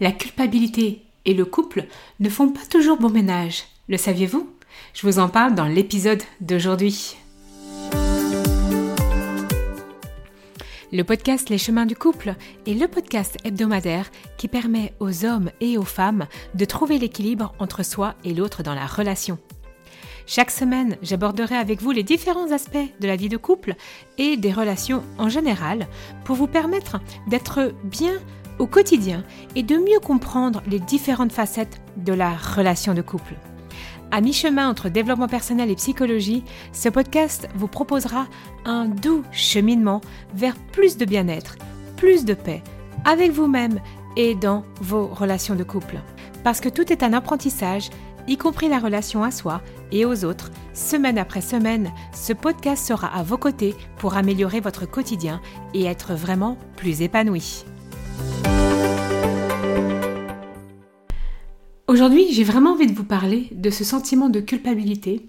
La culpabilité et le couple ne font pas toujours bon ménage. Le saviez-vous? Je vous en parle dans l'épisode d'aujourd'hui. Le podcast Les chemins du couple est le podcast hebdomadaire qui permet aux hommes et aux femmes de trouver l'équilibre entre soi et l'autre dans la relation. Chaque semaine, j'aborderai avec vous les différents aspects de la vie de couple et des relations en général pour vous permettre d'être bien au quotidien et de mieux comprendre les différentes facettes de la relation de couple. À mi-chemin entre développement personnel et psychologie, ce podcast vous proposera un doux cheminement vers plus de bien-être, plus de paix, avec vous-même et dans vos relations de couple. Parce que tout est un apprentissage y compris la relation à soi et aux autres, semaine après semaine, ce podcast sera à vos côtés pour améliorer votre quotidien et être vraiment plus épanoui. Aujourd'hui, j'ai vraiment envie de vous parler de ce sentiment de culpabilité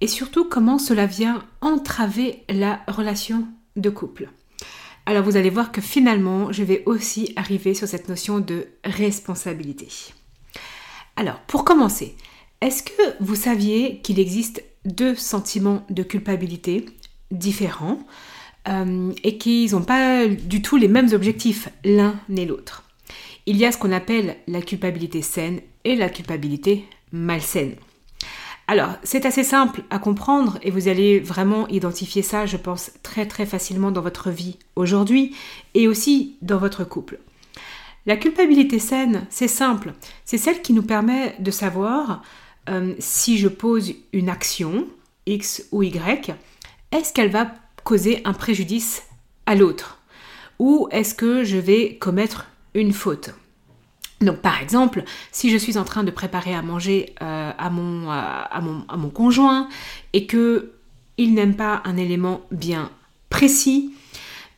et surtout comment cela vient entraver la relation de couple. Alors vous allez voir que finalement, je vais aussi arriver sur cette notion de responsabilité. Alors, pour commencer, est-ce que vous saviez qu'il existe deux sentiments de culpabilité différents euh, et qu'ils n'ont pas du tout les mêmes objectifs l'un et l'autre? Il y a ce qu'on appelle la culpabilité saine et la culpabilité malsaine. Alors, c'est assez simple à comprendre et vous allez vraiment identifier ça, je pense, très très facilement dans votre vie aujourd'hui et aussi dans votre couple. La culpabilité saine, c'est simple, c'est celle qui nous permet de savoir euh, si je pose une action, X ou Y, est-ce qu'elle va causer un préjudice à l'autre? Ou est-ce que je vais commettre une faute donc par exemple, si je suis en train de préparer à manger euh, à, mon, à, mon, à, mon, conjoint et que il n'aime pas un élément bien précis,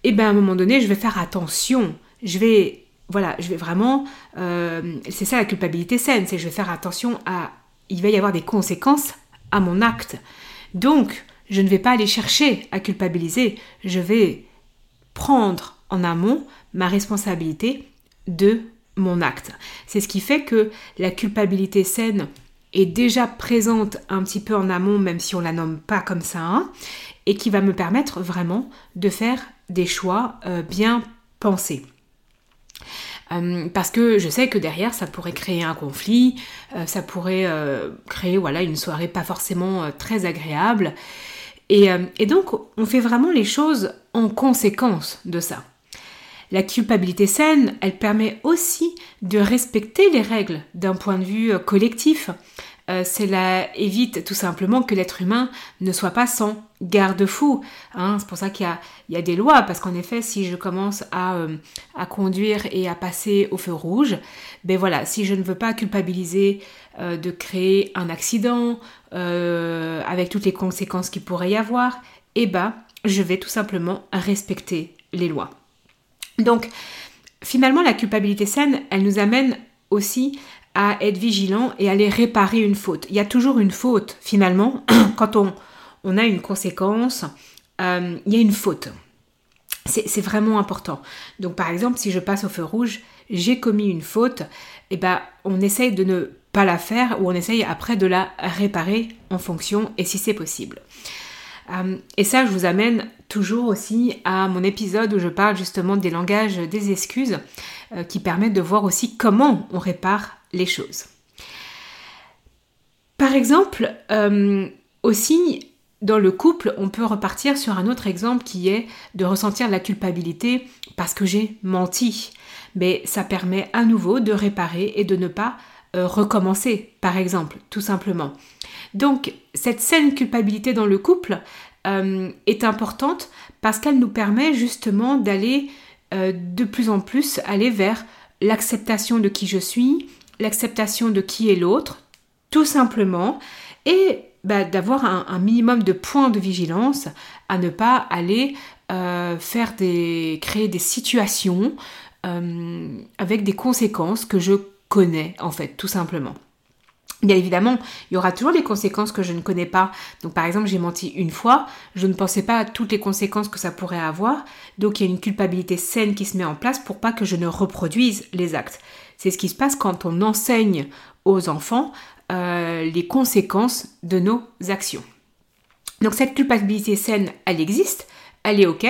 et eh bien à un moment donné, je vais faire attention. Je vais voilà, je vais vraiment, euh, c'est ça la culpabilité saine, c'est je vais faire attention à il va y avoir des conséquences à mon acte. Donc, je ne vais pas aller chercher à culpabiliser, je vais prendre en amont ma responsabilité de mon acte. C'est ce qui fait que la culpabilité saine est déjà présente un petit peu en amont, même si on la nomme pas comme ça, hein, et qui va me permettre vraiment de faire des choix euh, bien pensés. Euh, parce que je sais que derrière ça pourrait créer un conflit, euh, ça pourrait créer voilà une soirée pas forcément très agréable. Et, donc on fait vraiment les choses en conséquence de ça. La culpabilité saine, elle permet aussi de respecter les règles d'un point de vue collectif. Euh, cela évite tout simplement que l'être humain ne soit pas sans garde-fou. Hein. C'est pour ça qu'il y, a, des lois, parce qu'en effet, si je commence euh, à, conduire et à passer au feu rouge, ben voilà, si je ne veux pas culpabiliser euh, de créer un accident avec toutes les conséquences qu'il pourrait y avoir, eh ben, je vais tout simplement respecter les lois. Donc, finalement, la culpabilité saine, elle nous amène aussi à être vigilant et à aller réparer une faute. Il y a toujours une faute finalement quand on, a une conséquence, euh, il y a une faute. C'est vraiment important. Donc par exemple, si je passe au feu rouge, j'ai commis une faute, et eh ben on essaye de ne pas la faire ou on essaye après de la réparer en fonction et si c'est possible. Euh, et ça, je vous amène toujours aussi à mon épisode où je parle justement des langages des excuses euh, qui permettent de voir aussi comment on répare les choses. Par exemple, euh, aussi dans le couple, on peut repartir sur un autre exemple qui est de ressentir la culpabilité parce que j'ai menti. Mais ça permet à nouveau de réparer et de ne pas euh, recommencer, par exemple, tout simplement. Donc, cette saine culpabilité dans le couple euh, est importante parce qu'elle nous permet justement d'aller de plus en plus aller vers l'acceptation de qui je suis, l'acceptation de qui est l'autre, tout simplement, et bah, d'avoir un, minimum de points de vigilance à ne pas aller euh, faire des, créer des situations euh, avec des conséquences que je connais en fait, tout simplement. Bien évidemment, il y aura toujours des conséquences que je ne connais pas. Donc par exemple, j'ai menti une fois, je ne pensais pas à toutes les conséquences que ça pourrait avoir. Donc il y a une culpabilité saine qui se met en place pour pas que je ne reproduise les actes. C'est ce qui se passe quand on enseigne aux enfants euh, les conséquences de nos actions. Donc cette culpabilité saine, elle existe, elle est ok,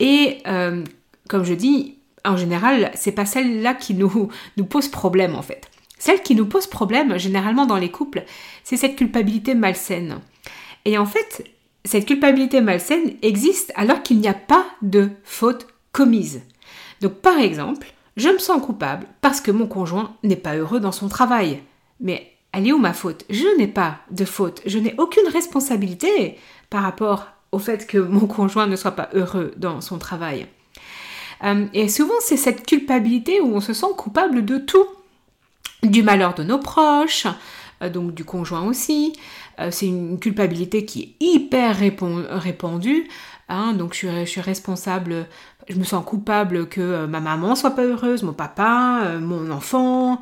et euh, comme je dis, en général, c'est pas celle-là qui nous, nous pose problème en fait. Celle qui nous pose problème, généralement dans les couples, c'est cette culpabilité malsaine. Et en fait, cette culpabilité malsaine existe alors qu'il n'y a pas de faute commise. Donc par exemple, je me sens coupable parce que mon conjoint n'est pas heureux dans son travail. Mais elle est où ma faute? Je n'ai pas de faute, je n'ai aucune responsabilité par rapport au fait que mon conjoint ne soit pas heureux dans son travail. Euh, et souvent, c'est cette culpabilité où on se sent coupable de tout. Du malheur de nos proches, euh, donc du conjoint aussi. Euh, c'est une culpabilité qui est hyper répandue. Hein, donc je suis, responsable, je me sens coupable que ma maman soit pas heureuse, mon papa, mon enfant.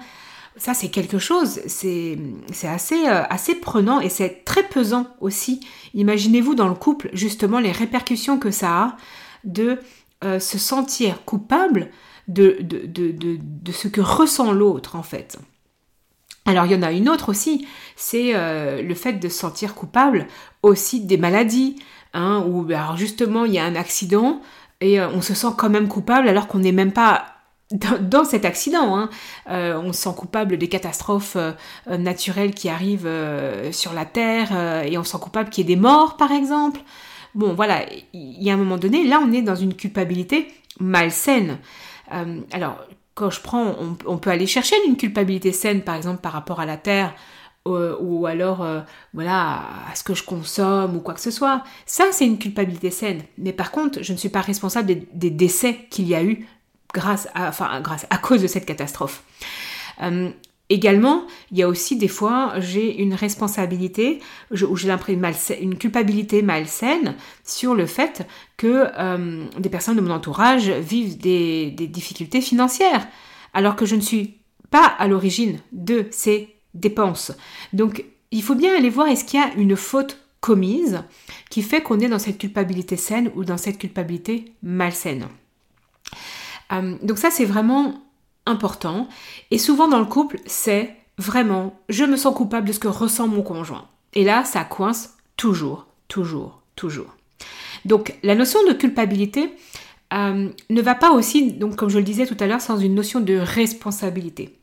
Ça c'est quelque chose, c'est assez, assez prenant et c'est très pesant aussi. Imaginez-vous dans le couple justement les répercussions que ça a de euh, se sentir coupable de, de, de, de, ce que ressent l'autre en fait. Alors il y en a une autre aussi, c'est euh, le fait de se sentir coupable aussi des maladies, hein, où ben, alors justement il y a un accident et euh, on se sent quand même coupable alors qu'on n'est même pas dans, cet accident. Hein. on se sent coupable des catastrophes naturelles qui arrivent sur la Terre et on se sent coupable qu'il y ait des morts par exemple. Bon, voilà, il y a un moment donné, là, on est dans une culpabilité malsaine. Euh, alors, quand je prends, on, peut aller chercher une culpabilité saine, par exemple, par rapport à la terre, euh, ou alors, euh, voilà, à ce que je consomme, ou quoi que ce soit. Ça, c'est une culpabilité saine. Mais par contre, je ne suis pas responsable des, décès qu'il y a eu grâce à cause de cette catastrophe. Également, il y a aussi des fois, j'ai une responsabilité, ou j'ai une culpabilité malsaine sur le fait que euh, des personnes de mon entourage vivent des, difficultés financières, alors que je ne suis pas à l'origine de ces dépenses. Donc, il faut bien aller voir est-ce qu'il y a une faute commise qui fait qu'on est dans cette culpabilité saine ou dans cette culpabilité malsaine? Euh, donc ça, c'est vraiment important. Et souvent dans le couple, c'est vraiment, je me sens coupable de ce que ressent mon conjoint. Et là, ça coince toujours, toujours, toujours. Donc la notion de culpabilité euh, ne va pas aussi, donc comme je le disais tout à l'heure, sans une notion de responsabilité.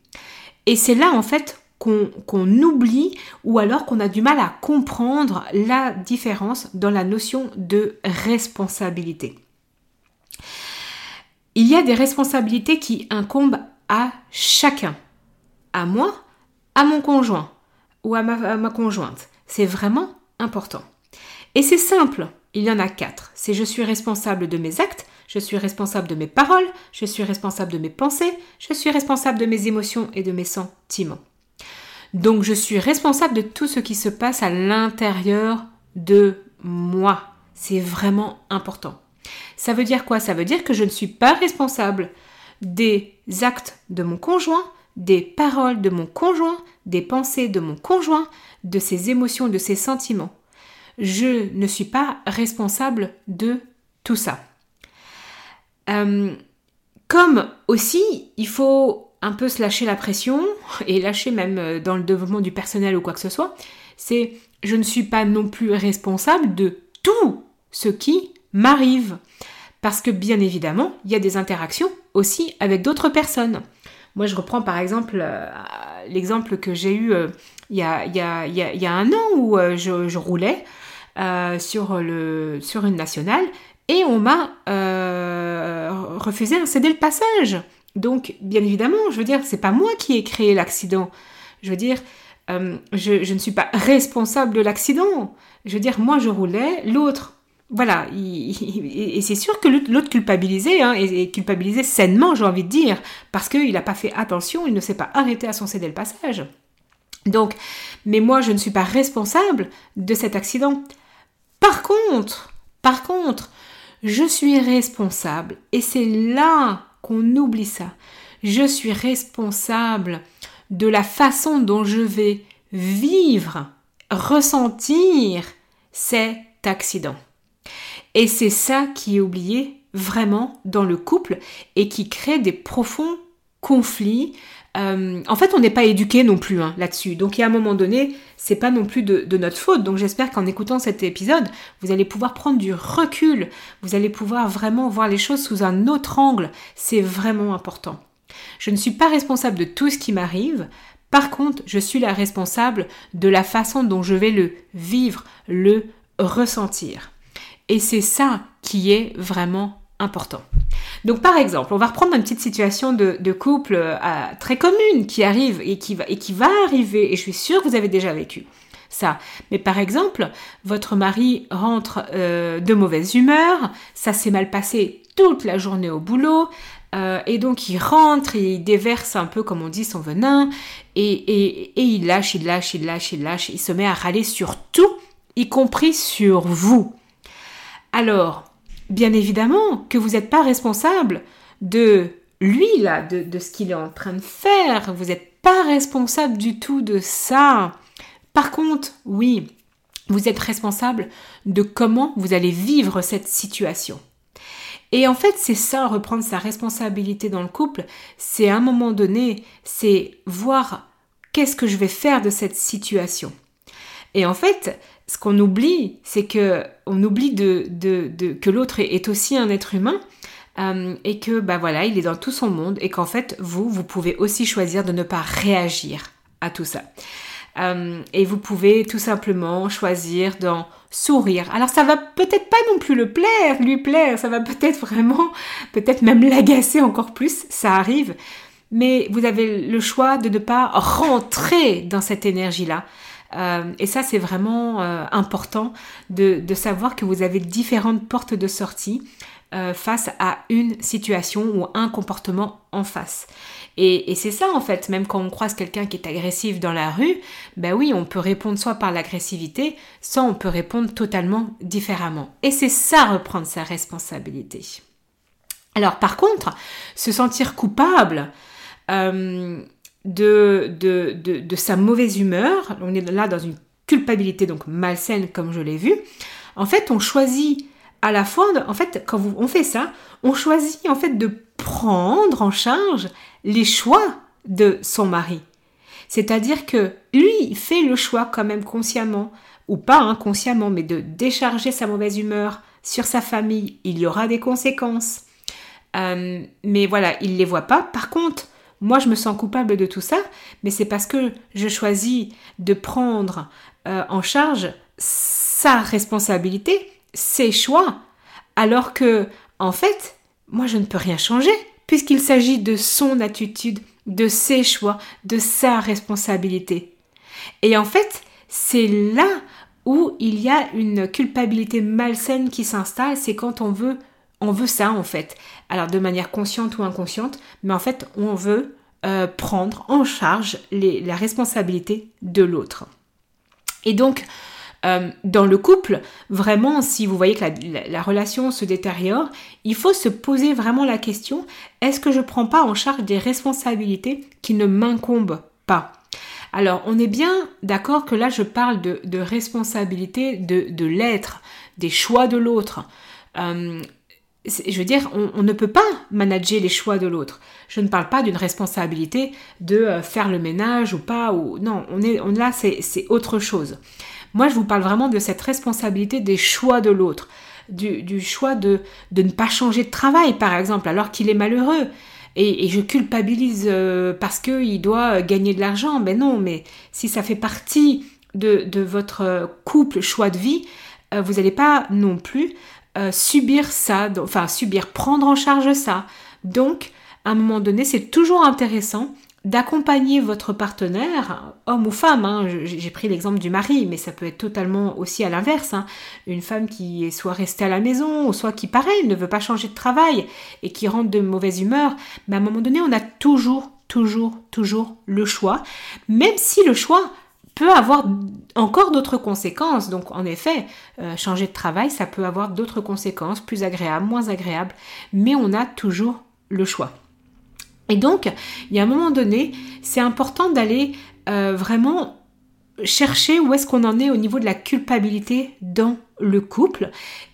Et c'est là en fait qu'on oublie ou alors qu'on a du mal à comprendre la différence dans la notion de responsabilité. Il y a des responsabilités qui incombent à chacun. À moi, à mon conjoint ou à ma, conjointe. C'est vraiment important. Et c'est simple, il y en a quatre. C'est je suis responsable de mes actes, je suis responsable de mes paroles, je suis responsable de mes pensées, je suis responsable de mes émotions et de mes sentiments. Donc je suis responsable de tout ce qui se passe à l'intérieur de moi. C'est vraiment important. Ça veut dire quoi? Ça veut dire que je ne suis pas responsable des actes de mon conjoint, des paroles de mon conjoint, des pensées de mon conjoint, de ses émotions, de ses sentiments. Je ne suis pas responsable de tout ça. Euh, comme aussi, il faut un peu se lâcher la pression, et lâcher même euh, dans le développement du personnel ou quoi que ce soit, c'est je ne suis pas non plus responsable de tout ce qui m'arrive. Parce que bien évidemment, il y a des interactions aussi avec d'autres personnes. Moi, je reprends par exemple euh, l'exemple que j'ai eu euh, il, y a, un an où euh, je, roulais sur, le, sur une nationale et on m'a refusé un céder le passage. Donc, bien évidemment, je veux dire, c'est pas moi qui ai créé l'accident. Je veux dire, je ne suis pas responsable de l'accident. Je veux dire, moi je roulais, l'autre voilà, et c'est sûr que l'autre culpabilisé, hein, et, culpabilisé sainement, j'ai envie de dire, parce qu'il n'a pas fait attention, il ne s'est pas arrêté à son céder le passage. Donc, mais moi, je ne suis pas responsable de cet accident. Par contre, par contre, je suis responsable, et c'est là qu'on oublie ça. Je suis responsable de la façon dont je vais vivre, ressentir cet accident. Et c'est ça qui est oublié vraiment dans le couple et qui crée des profonds conflit. Euh, en fait, on n'est pas éduqué non plus hein, là-dessus. Donc, à un moment donné, c'est pas non plus de notre faute. Donc, j'espère qu'en écoutant cet épisode, vous allez pouvoir prendre du recul. Vous allez pouvoir vraiment voir les choses sous un autre angle. C'est vraiment important. Je ne suis pas responsable de tout ce qui m'arrive. Par contre, je suis la responsable de la façon dont je vais le vivre, le ressentir. Et c'est ça qui est vraiment important. Donc par exemple, on va reprendre une petite situation de, couple euh, très commune qui arrive et qui, va, arriver, et je suis sûre que vous avez déjà vécu ça. Mais par exemple, votre mari rentre euh, de mauvaise humeur, ça s'est mal passé toute la journée au boulot, euh, et donc il rentre, il déverse un peu, comme on dit, son venin, et il lâche, il lâche, il lâche, il lâche, il se met à râler sur tout, y compris sur vous. Alors, bien évidemment que vous n'êtes pas responsable de lui, là, de, ce qu'il est en train de faire. Vous n'êtes pas responsable du tout de ça. Par contre, oui, vous êtes responsable de comment vous allez vivre cette situation. Et en fait, c'est ça, reprendre sa responsabilité dans le couple, c'est à un moment donné, c'est voir qu'est-ce que je vais faire de cette situation. Et en fait, ce qu'on oublie, c'est que on oublie que l'autre est, aussi un être humain euh, et que bah voilà, il est dans tout son monde et qu'en fait vous, vous pouvez aussi choisir de ne pas réagir à tout ça. Euh, et vous pouvez tout simplement choisir d'en sourire. Alors ça va peut-être pas non plus le plaire, lui plaire, ça va peut-être vraiment, peut-être même l'agacer encore plus, ça arrive. Mais vous avez le choix de ne pas rentrer dans cette énergie-là, et ça, c'est vraiment euh, important de, savoir que vous avez différentes portes de sortie euh, face à une situation ou un comportement en face. Et, c'est ça en fait, même quand on croise quelqu'un qui est agressif dans la rue, ben oui, on peut répondre soit par l'agressivité, soit on peut répondre totalement différemment. Et c'est ça reprendre sa responsabilité. Alors par contre, se sentir coupable, de, de, de, sa mauvaise humeur, on est là dans une culpabilité donc malsaine comme je l'ai vu, en fait on choisit à la fois, en fait quand on fait ça, on choisit en fait de prendre en charge les choix de son mari. C'est-à-dire que lui fait le choix quand même consciemment, ou pas inconsciemment, mais de décharger sa mauvaise humeur sur sa famille. Il y aura des conséquences. Euh, mais voilà, il ne les voit pas. Par contre, moi, je me sens coupable de tout ça, mais c'est parce que je choisis de prendre euh, en charge sa responsabilité, ses choix, alors que, en fait, moi, je ne peux rien changer, puisqu'il s'agit de son attitude, de ses choix, de sa responsabilité. Et en fait, c'est là où il y a une culpabilité malsaine qui s'installe, c'est quand on veut on veut ça en fait. Alors de manière consciente ou inconsciente, mais en fait on veut euh, prendre en charge la responsabilité de l'autre. Et donc euh, dans le couple, vraiment, si vous voyez que la, relation se détériore, il faut se poser vraiment la question, est-ce que je ne prends pas en charge des responsabilités qui ne m'incombent pas? Alors, on est bien d'accord que là, je parle de, responsabilité de, l'être, des choix de l'autre. Euh, je veux dire, on, ne peut pas manager les choix de l'autre. Je ne parle pas d'une responsabilité de euh, faire le ménage ou pas, ou non, on est, là c'est autre chose. Moi, je vous parle vraiment de cette responsabilité des choix de l'autre, du, choix de, de ne pas changer de travail, par exemple, alors qu'il est malheureux. Et, je culpabilise euh, parce qu'il doit gagner de l'argent. Ben non, mais si ça fait partie de, de votre couple, choix de vie, euh, vous n'allez pas non plus euh, subir ça, enfin subir, prendre en charge ça. Donc, à un moment donné, c'est toujours intéressant d'accompagner votre partenaire, homme ou femme, hein. j'ai pris l'exemple du mari, mais ça peut être totalement aussi à l'inverse, hein. une femme qui est soit restée à la maison, soit qui, pareil, ne veut pas changer de travail et qui rentre de mauvaise humeur, mais à un moment donné, on a toujours, toujours, toujours le choix, même si le choix peut avoir encore d'autres conséquences. Donc en effet, euh, changer de travail, ça peut avoir d'autres conséquences, plus agréables, moins agréables, mais on a toujours le choix. Et donc, il y a un moment donné, c'est important d'aller euh, vraiment chercher où est-ce qu'on en est au niveau de la culpabilité dans le couple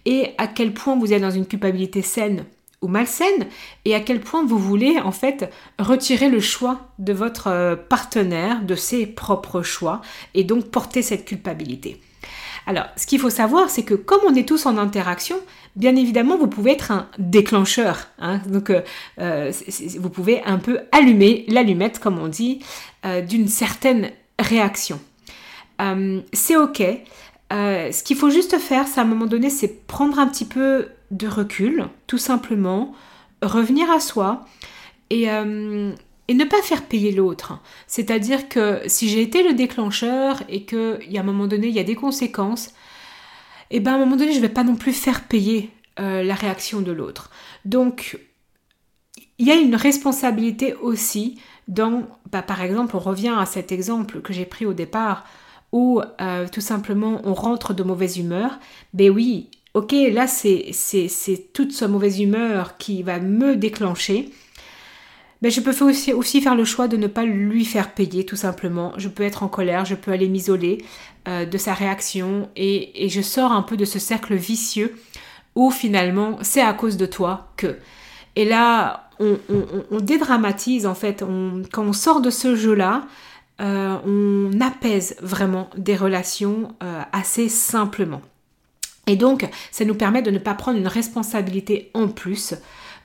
et à quel point vous êtes dans une culpabilité saine ou malsaine et à quel point vous voulez en fait retirer le choix de votre euh, partenaire, de ses propres choix et donc porter cette culpabilité. Alors, ce qu'il faut savoir, c'est que comme on est tous en interaction, bien évidemment, vous pouvez être un déclencheur. Hein. donc, euh, euh, vous pouvez un peu allumer l'allumette, comme on dit, d'une certaine réaction. c'est ok. Ce qu'il faut juste faire, c'est à un moment donné, c'est prendre un petit peu de recul, tout simplement, revenir à soi et, euh, ne pas faire payer l'autre. C'est-à-dire que si j'ai été le déclencheur et qu'il y a un moment donné, il y a des conséquences, et eh ben à un moment donné, je ne vais pas non plus faire payer euh, la réaction de l'autre. Donc, il y a une responsabilité aussi dans, bah, par exemple, on revient à cet exemple que j'ai pris au départ, où euh, tout simplement on rentre de mauvaise humeur, ben oui, ok, là c'est toute sa mauvaise humeur qui va me déclencher, mais je peux aussi, aussi, faire le choix de ne pas lui faire payer tout simplement. Je peux être en colère, je peux aller m'isoler euh, de sa réaction et, je sors un peu de ce cercle vicieux où finalement c'est à cause de toi que. Et là, on, dédramatise en fait. quand on sort de ce jeu-là, euh, on apaise vraiment des relations euh, assez simplement. Et donc, ça nous permet de ne pas prendre une responsabilité en plus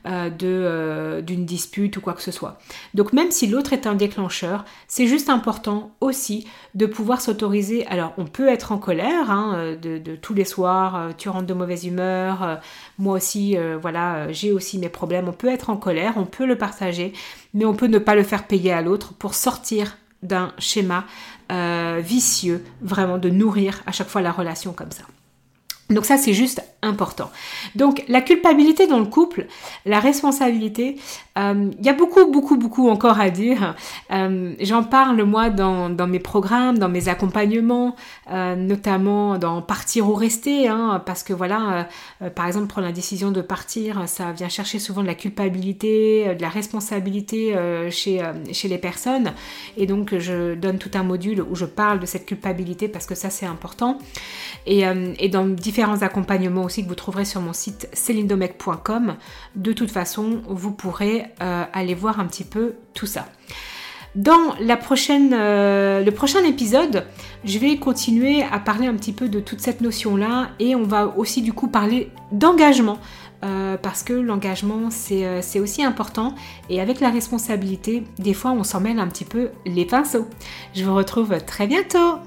euh, d'une dispute ou quoi que ce soit. Donc même si l'autre est un déclencheur, c'est juste important aussi de pouvoir s'autoriser. Alors on peut être en colère hein, de, tous les soirs, tu rentres de mauvaise humeur, moi aussi, voilà, j'ai aussi mes problèmes. On peut être en colère, on peut le partager, mais on peut ne pas le faire payer à l'autre pour sortir d'un schéma vicieux, vraiment de nourrir à chaque fois la relation comme ça. Donc ça, c'est juste important. Donc la culpabilité dans le couple, la responsabilité, euh, il y a beaucoup, beaucoup, beaucoup encore à dire. Euh, j'en parle moi dans, mes programmes, dans mes accompagnements, euh, notamment dans partir ou rester, hein, parce que voilà, par exemple, prendre la décision de partir, ça vient chercher souvent de la culpabilité, de la responsabilité chez, chez les personnes. Et donc je donne tout un module où je parle de cette culpabilité parce que ça c'est important. Et, différents accompagnements aussi que vous trouverez sur mon site celindomec.com. De toute façon, vous pourrez euh, aller voir un petit peu tout ça. Dans la prochaine, euh, le prochain épisode, je vais continuer à parler un petit peu de toute cette notion-là et on va aussi du coup parler d'engagement. Euh, parce que l'engagement c'est aussi important et avec la responsabilité, des fois on s'en mêle un petit peu les pinceaux. Je vous retrouve très bientôt